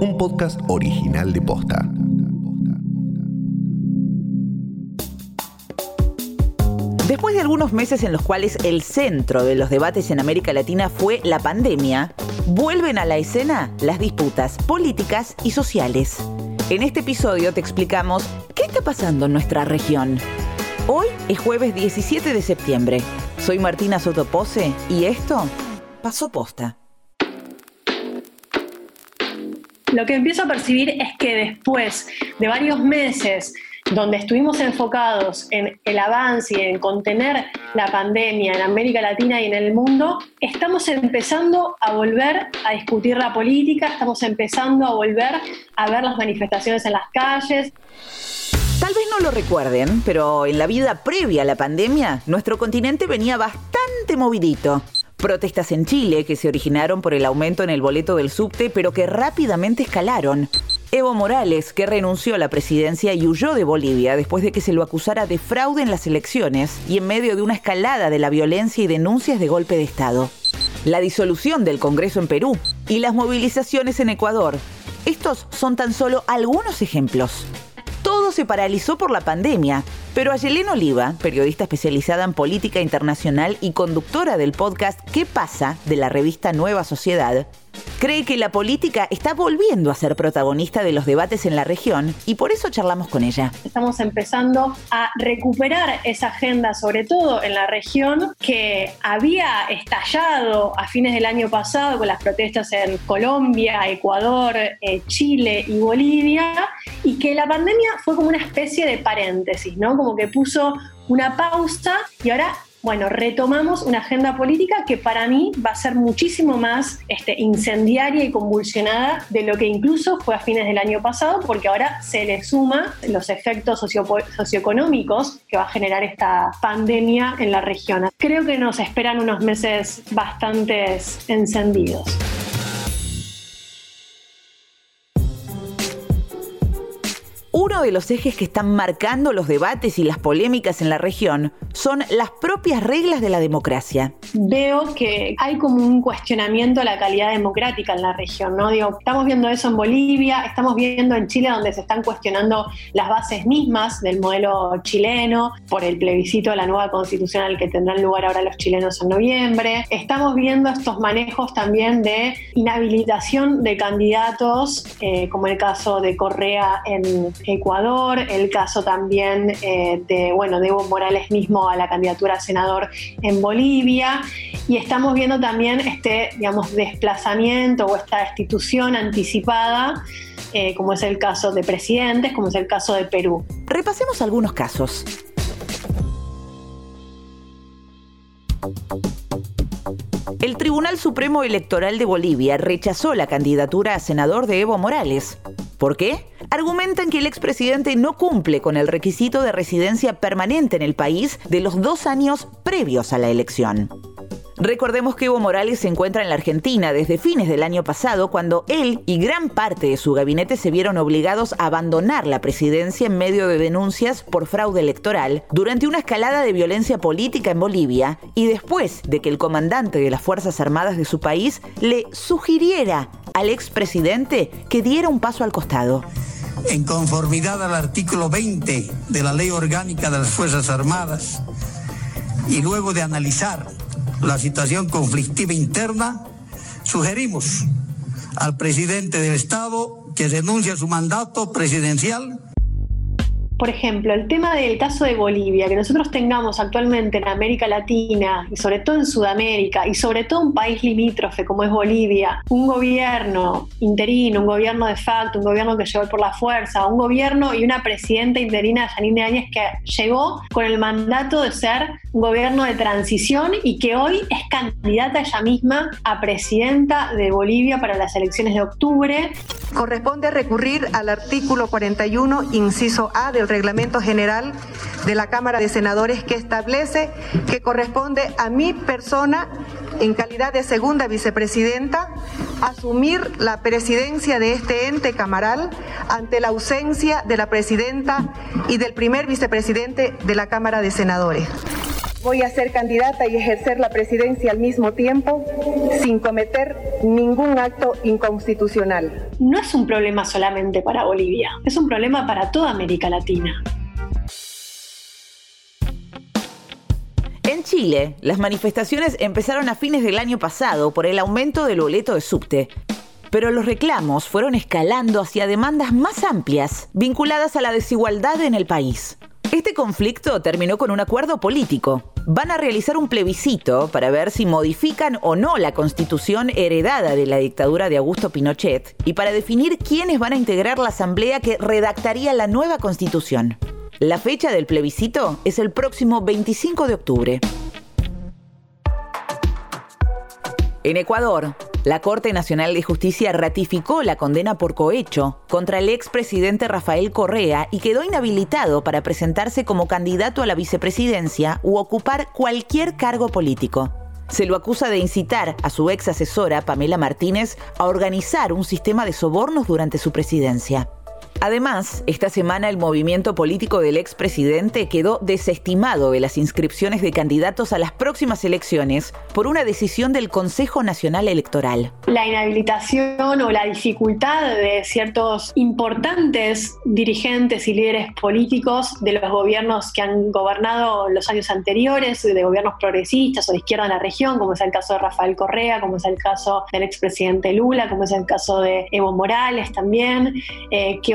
un podcast original de Posta. Después de algunos meses en los cuales el centro de los debates en América Latina fue la pandemia, vuelven a la escena las disputas políticas y sociales. En este episodio te explicamos qué está pasando en nuestra región. Hoy es jueves 17 de septiembre. Soy Martina Sotopose y esto pasó posta. Lo que empiezo a percibir es que después de varios meses donde estuvimos enfocados en el avance y en contener la pandemia en América Latina y en el mundo, estamos empezando a volver a discutir la política, estamos empezando a volver a ver las manifestaciones en las calles. Tal vez no lo recuerden, pero en la vida previa a la pandemia, nuestro continente venía bastante movidito. Protestas en Chile que se originaron por el aumento en el boleto del subte, pero que rápidamente escalaron. Evo Morales, que renunció a la presidencia y huyó de Bolivia después de que se lo acusara de fraude en las elecciones y en medio de una escalada de la violencia y denuncias de golpe de Estado. La disolución del Congreso en Perú y las movilizaciones en Ecuador. Estos son tan solo algunos ejemplos todo se paralizó por la pandemia, pero Ayelén Oliva, periodista especializada en política internacional y conductora del podcast ¿Qué pasa? de la revista Nueva Sociedad, cree que la política está volviendo a ser protagonista de los debates en la región y por eso charlamos con ella. Estamos empezando a recuperar esa agenda, sobre todo en la región, que había estallado a fines del año pasado con las protestas en Colombia, Ecuador, eh, Chile y Bolivia, y que la pandemia fue como una especie de paréntesis, ¿no? Que puso una pausa y ahora bueno, retomamos una agenda política que para mí va a ser muchísimo más este, incendiaria y convulsionada de lo que incluso fue a fines del año pasado, porque ahora se le suma los efectos socioeconómicos que va a generar esta pandemia en la región. Creo que nos esperan unos meses bastante encendidos. Uno de los ejes que están marcando los debates y las polémicas en la región son las propias reglas de la democracia. Veo que hay como un cuestionamiento a la calidad democrática en la región, ¿no? Digo, estamos viendo eso en Bolivia, estamos viendo en Chile donde se están cuestionando las bases mismas del modelo chileno por el plebiscito de la nueva constitucional que tendrán lugar ahora los chilenos en noviembre. Estamos viendo estos manejos también de inhabilitación de candidatos, eh, como el caso de Correa en Ecuador, el caso también eh, de, bueno, de Evo Morales mismo a la candidatura a senador en Bolivia, y estamos viendo también este, digamos, desplazamiento o esta destitución anticipada, eh, como es el caso de presidentes, como es el caso de Perú. Repasemos algunos casos. El Tribunal Supremo Electoral de Bolivia rechazó la candidatura a senador de Evo Morales. ¿Por qué? Argumentan que el expresidente no cumple con el requisito de residencia permanente en el país de los dos años previos a la elección. Recordemos que Evo Morales se encuentra en la Argentina desde fines del año pasado, cuando él y gran parte de su gabinete se vieron obligados a abandonar la presidencia en medio de denuncias por fraude electoral, durante una escalada de violencia política en Bolivia y después de que el comandante de las Fuerzas Armadas de su país le sugiriera al expresidente que diera un paso al costado. En conformidad al artículo 20 de la Ley Orgánica de las Fuerzas Armadas, y luego de analizar la situación conflictiva interna, sugerimos al presidente del Estado que renuncie a su mandato presidencial por ejemplo, el tema del caso de Bolivia, que nosotros tengamos actualmente en América Latina y sobre todo en Sudamérica y sobre todo un país limítrofe como es Bolivia, un gobierno interino, un gobierno de facto, un gobierno que llegó por la fuerza, un gobierno y una presidenta interina, Janine Áñez, que llegó con el mandato de ser un gobierno de transición y que hoy es candidata ella misma a presidenta de Bolivia para las elecciones de octubre. Corresponde recurrir al artículo 41, inciso A del Reglamento General de la Cámara de Senadores que establece que corresponde a mi persona, en calidad de segunda vicepresidenta, asumir la presidencia de este ente camaral ante la ausencia de la presidenta y del primer vicepresidente de la Cámara de Senadores. Voy a ser candidata y ejercer la presidencia al mismo tiempo, sin cometer ningún acto inconstitucional. No es un problema solamente para Bolivia, es un problema para toda América Latina. En Chile, las manifestaciones empezaron a fines del año pasado por el aumento del boleto de subte. Pero los reclamos fueron escalando hacia demandas más amplias, vinculadas a la desigualdad en el país. Este conflicto terminó con un acuerdo político. Van a realizar un plebiscito para ver si modifican o no la constitución heredada de la dictadura de Augusto Pinochet y para definir quiénes van a integrar la asamblea que redactaría la nueva constitución. La fecha del plebiscito es el próximo 25 de octubre. En Ecuador, la Corte Nacional de Justicia ratificó la condena por cohecho contra el expresidente Rafael Correa y quedó inhabilitado para presentarse como candidato a la vicepresidencia u ocupar cualquier cargo político. Se lo acusa de incitar a su ex asesora, Pamela Martínez, a organizar un sistema de sobornos durante su presidencia. Además, esta semana el movimiento político del expresidente quedó desestimado de las inscripciones de candidatos a las próximas elecciones por una decisión del Consejo Nacional Electoral. La inhabilitación o la dificultad de ciertos importantes dirigentes y líderes políticos de los gobiernos que han gobernado los años anteriores, de gobiernos progresistas o de izquierda en la región, como es el caso de Rafael Correa, como es el caso del expresidente Lula, como es el caso de Evo Morales también, eh, que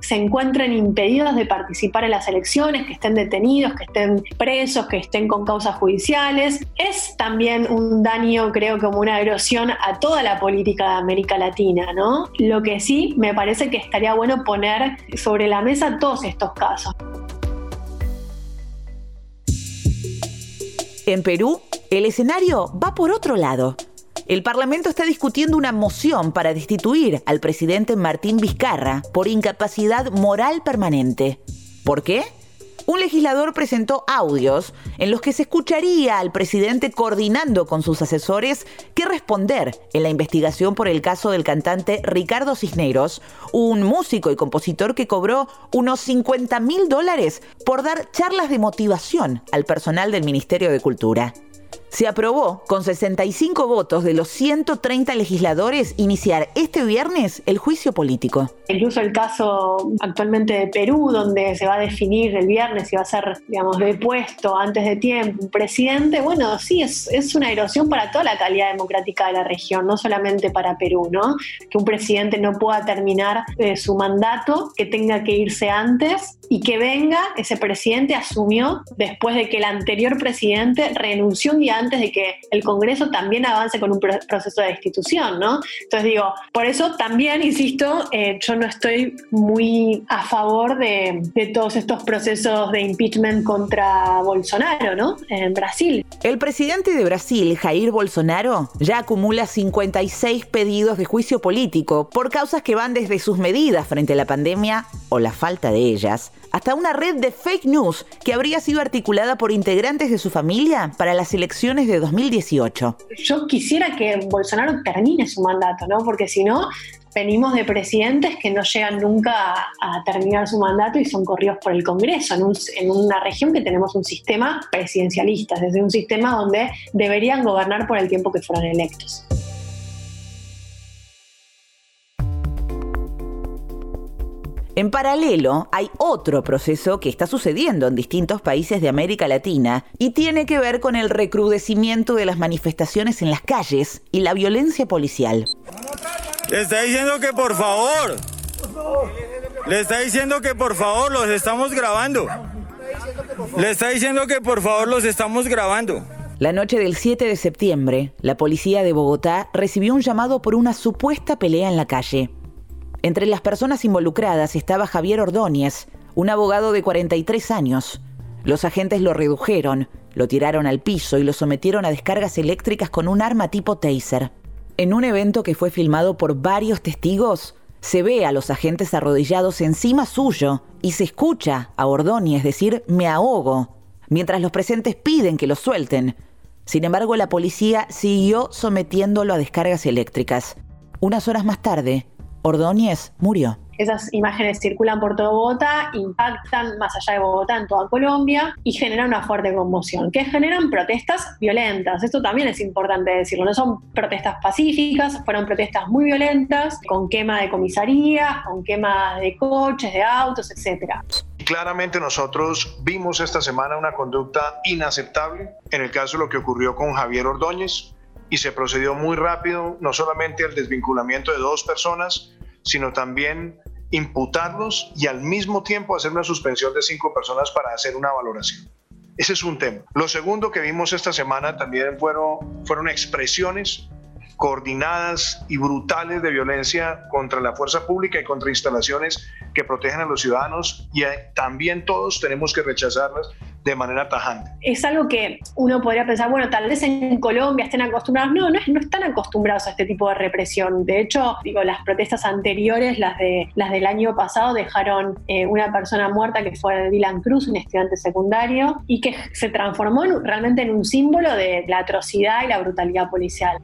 se encuentren impedidos de participar en las elecciones, que estén detenidos, que estén presos, que estén con causas judiciales. Es también un daño, creo, como una erosión a toda la política de América Latina, ¿no? Lo que sí me parece que estaría bueno poner sobre la mesa todos estos casos. En Perú, el escenario va por otro lado. El Parlamento está discutiendo una moción para destituir al presidente Martín Vizcarra por incapacidad moral permanente. ¿Por qué? Un legislador presentó audios en los que se escucharía al presidente coordinando con sus asesores qué responder en la investigación por el caso del cantante Ricardo Cisneros, un músico y compositor que cobró unos 50 mil dólares por dar charlas de motivación al personal del Ministerio de Cultura se aprobó con 65 votos de los 130 legisladores iniciar este viernes el juicio político. Incluso el caso actualmente de Perú, donde se va a definir el viernes si va a ser, digamos, depuesto antes de tiempo un presidente, bueno, sí, es, es una erosión para toda la calidad democrática de la región, no solamente para Perú, ¿no? Que un presidente no pueda terminar eh, su mandato, que tenga que irse antes y que venga, ese presidente asumió después de que el anterior presidente renunció un día antes de que el Congreso también avance con un proceso de destitución, ¿no? Entonces digo, por eso también, insisto, eh, yo no estoy muy a favor de, de todos estos procesos de impeachment contra Bolsonaro, ¿no? En Brasil. El presidente de Brasil, Jair Bolsonaro, ya acumula 56 pedidos de juicio político por causas que van desde sus medidas frente a la pandemia o la falta de ellas hasta una red de fake news que habría sido articulada por integrantes de su familia para las elecciones de 2018. Yo quisiera que Bolsonaro termine su mandato, ¿no? Porque si no, venimos de presidentes que no llegan nunca a, terminar su mandato y son corridos por el Congreso, en, en, una región que tenemos un sistema presidencialista, desde un sistema donde deberían gobernar por el tiempo que fueron electos. En paralelo, hay otro proceso que está sucediendo en distintos países de América Latina y tiene que ver con el recrudecimiento de las manifestaciones en las calles y la violencia policial. Le está diciendo que por favor. Le está diciendo que por favor los estamos grabando. Le está diciendo que por favor los estamos grabando. La noche del 7 de septiembre, la policía de Bogotá recibió un llamado por una supuesta pelea en la calle. Entre las personas involucradas estaba Javier Ordóñez, un abogado de 43 años. Los agentes lo redujeron, lo tiraron al piso y lo sometieron a descargas eléctricas con un arma tipo taser. En un evento que fue filmado por varios testigos, se ve a los agentes arrodillados encima suyo y se escucha a Ordóñez decir me ahogo, mientras los presentes piden que lo suelten. Sin embargo, la policía siguió sometiéndolo a descargas eléctricas. Unas horas más tarde, Ordóñez murió. esas imágenes circulan por todo Bogotá, impactan más allá de Bogotá en toda Colombia y generan una fuerte conmoción, que generan protestas violentas. Esto también es importante decirlo, no son protestas pacíficas, fueron protestas muy violentas, con quema de comisarías, con quema de coches, de autos, etcétera. Claramente nosotros vimos esta semana una conducta inaceptable en el caso de lo que ocurrió con Javier Ordóñez y se procedió muy rápido, no solamente al desvinculamiento de dos personas, sino también imputarlos y al mismo tiempo hacer una suspensión de cinco personas para hacer una valoración. Ese es un tema. Lo segundo que vimos esta semana también fueron, fueron expresiones coordinadas y brutales de violencia contra la fuerza pública y contra instalaciones que protegen a los ciudadanos y también todos tenemos que rechazarlas de manera tajante. Es algo que uno podría pensar, bueno, tal vez en Colombia estén acostumbrados. No, no, no están acostumbrados a este tipo de represión. De hecho, digo, las protestas anteriores, las, de, las del año pasado, dejaron eh, una persona muerta que fue Dylan Cruz, un estudiante secundario, y que se transformó realmente en un símbolo de la atrocidad y la brutalidad policial.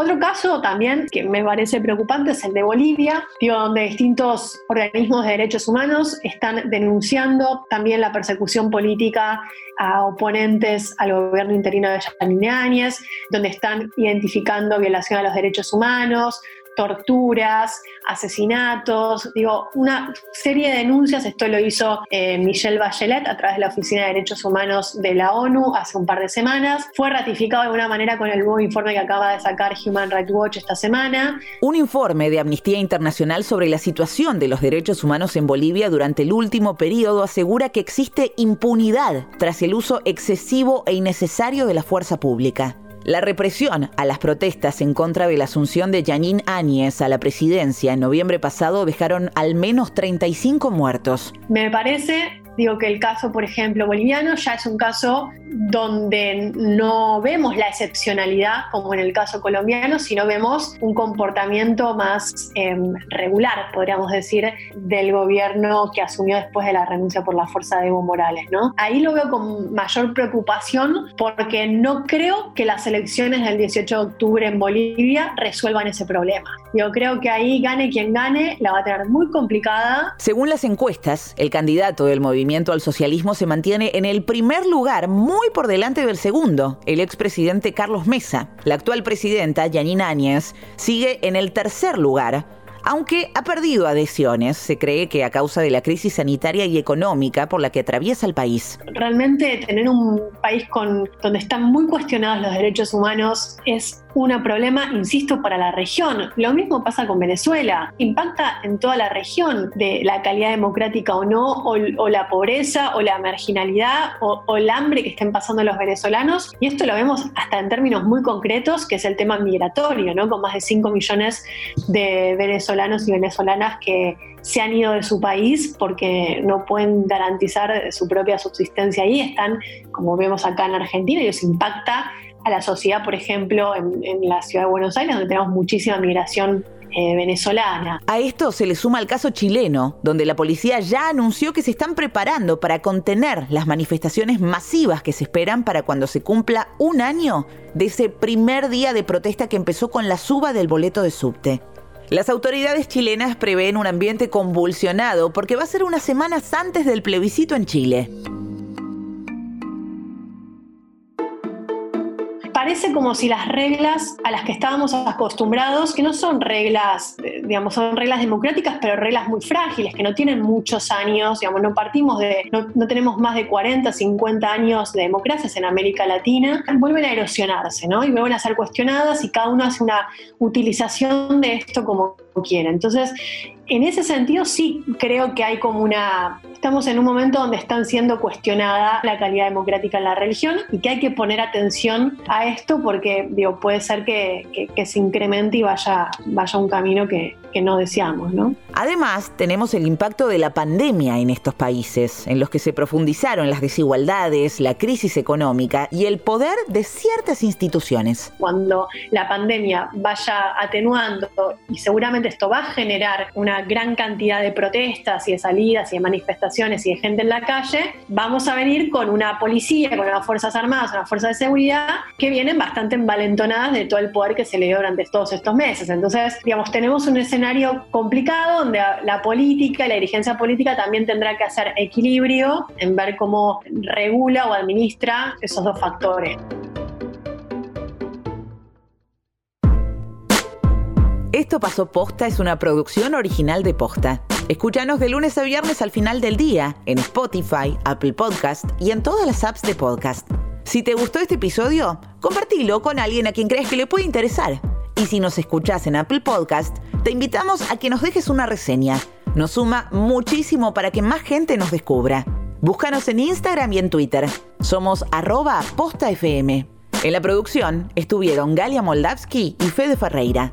Otro caso también que me parece preocupante es el de Bolivia, donde distintos organismos de derechos humanos están denunciando también la persecución política a oponentes al gobierno interino de Yanine Áñez, donde están identificando violación a los derechos humanos, torturas, asesinatos, digo, una serie de denuncias. Esto lo hizo eh, Michelle Bachelet a través de la Oficina de Derechos Humanos de la ONU hace un par de semanas. Fue ratificado de alguna manera con el nuevo informe que acaba de sacar Human Rights Watch esta semana. Un informe de Amnistía Internacional sobre la situación de los derechos humanos en Bolivia durante el último periodo asegura que existe impunidad tras el uso excesivo e innecesario de la fuerza pública. La represión a las protestas en contra de la asunción de Yanín Áñez a la presidencia en noviembre pasado dejaron al menos 35 muertos. Me parece Digo que el caso, por ejemplo, boliviano ya es un caso donde no vemos la excepcionalidad como en el caso colombiano, sino vemos un comportamiento más em, regular, podríamos decir, del gobierno que asumió después de la renuncia por la fuerza de Evo Morales. ¿no? Ahí lo veo con mayor preocupación porque no creo que las elecciones del 18 de octubre en Bolivia resuelvan ese problema. Yo creo que ahí gane quien gane, la va a tener muy complicada. Según las encuestas, el candidato del movimiento al socialismo se mantiene en el primer lugar, muy por delante del segundo, el expresidente Carlos Mesa. La actual presidenta, Yanina Áñez, sigue en el tercer lugar, aunque ha perdido adhesiones, se cree que a causa de la crisis sanitaria y económica por la que atraviesa el país. Realmente tener un país donde están muy cuestionados los derechos humanos es un problema, insisto, para la región. Lo mismo pasa con Venezuela. Impacta en toda la región de la calidad democrática o no, o, la pobreza, o la marginalidad, o, o, el hambre que estén pasando los venezolanos. Y esto lo vemos hasta en términos muy concretos, que es el tema migratorio, ¿no? Con más de 5 millones de venezolanos y venezolanas que se han ido de su país porque no pueden garantizar su propia subsistencia ahí. Están, como vemos acá en Argentina, y eso impacta a la sociedad, por ejemplo, en, la ciudad de Buenos Aires, donde tenemos muchísima migración eh, venezolana. A esto se le suma el caso chileno, donde la policía ya anunció que se están preparando para contener las manifestaciones masivas que se esperan para cuando se cumpla un año de ese primer día de protesta que empezó con la suba del boleto de subte. Las autoridades chilenas prevén un ambiente convulsionado porque va a ser unas semanas antes del plebiscito en Chile. Parece como si las reglas a las que estábamos acostumbrados, que no son reglas, eh, digamos, son reglas democráticas, pero reglas muy frágiles, que no tienen muchos años, digamos, no partimos de, no, tenemos más de 40, 50 años de democracias en América Latina, vuelven a erosionarse, ¿no? Y vuelven a ser cuestionadas y cada uno hace una utilización de esto como quiere. Entonces, en ese sentido sí creo que hay como una... Estamos en un momento donde están siendo cuestionada la calidad democrática en la religión y que hay que poner atención a esto porque digo, puede ser que, se incremente y vaya, vaya un camino que, que no deseamos. ¿no? Además, tenemos el impacto de la pandemia en estos países, en los que se profundizaron las desigualdades, la crisis económica y el poder de ciertas instituciones. Cuando la pandemia vaya atenuando, y seguramente esto va a generar gran cantidad de protestas y de salidas y de manifestaciones y de gente en la calle, vamos a venir con una policía, con unas Fuerzas Armadas, unas fuerzas de seguridad que vienen bastante envalentonadas de todo el poder que se le dio durante todos estos meses. Entonces, digamos, tenemos un escenario complicado donde la política y la dirigencia política también tendrá que hacer equilibrio en ver cómo regula o administra esos dos factores. Esto pasó posta es una producción original de posta. Escúchanos de lunes a viernes al final del día en Spotify, Apple Podcast y en todas las apps de podcast. Si te gustó este episodio, compartilo con alguien a quien crees que le puede interesar. Y si nos escuchás en Apple Podcast, te invitamos a que nos dejes una reseña. Nos suma muchísimo para que más gente nos descubra. Búscanos en Instagram y en Twitter. Somos arroba postafm. En la producción estuvieron Galia Moldavsky y Fede Ferreira.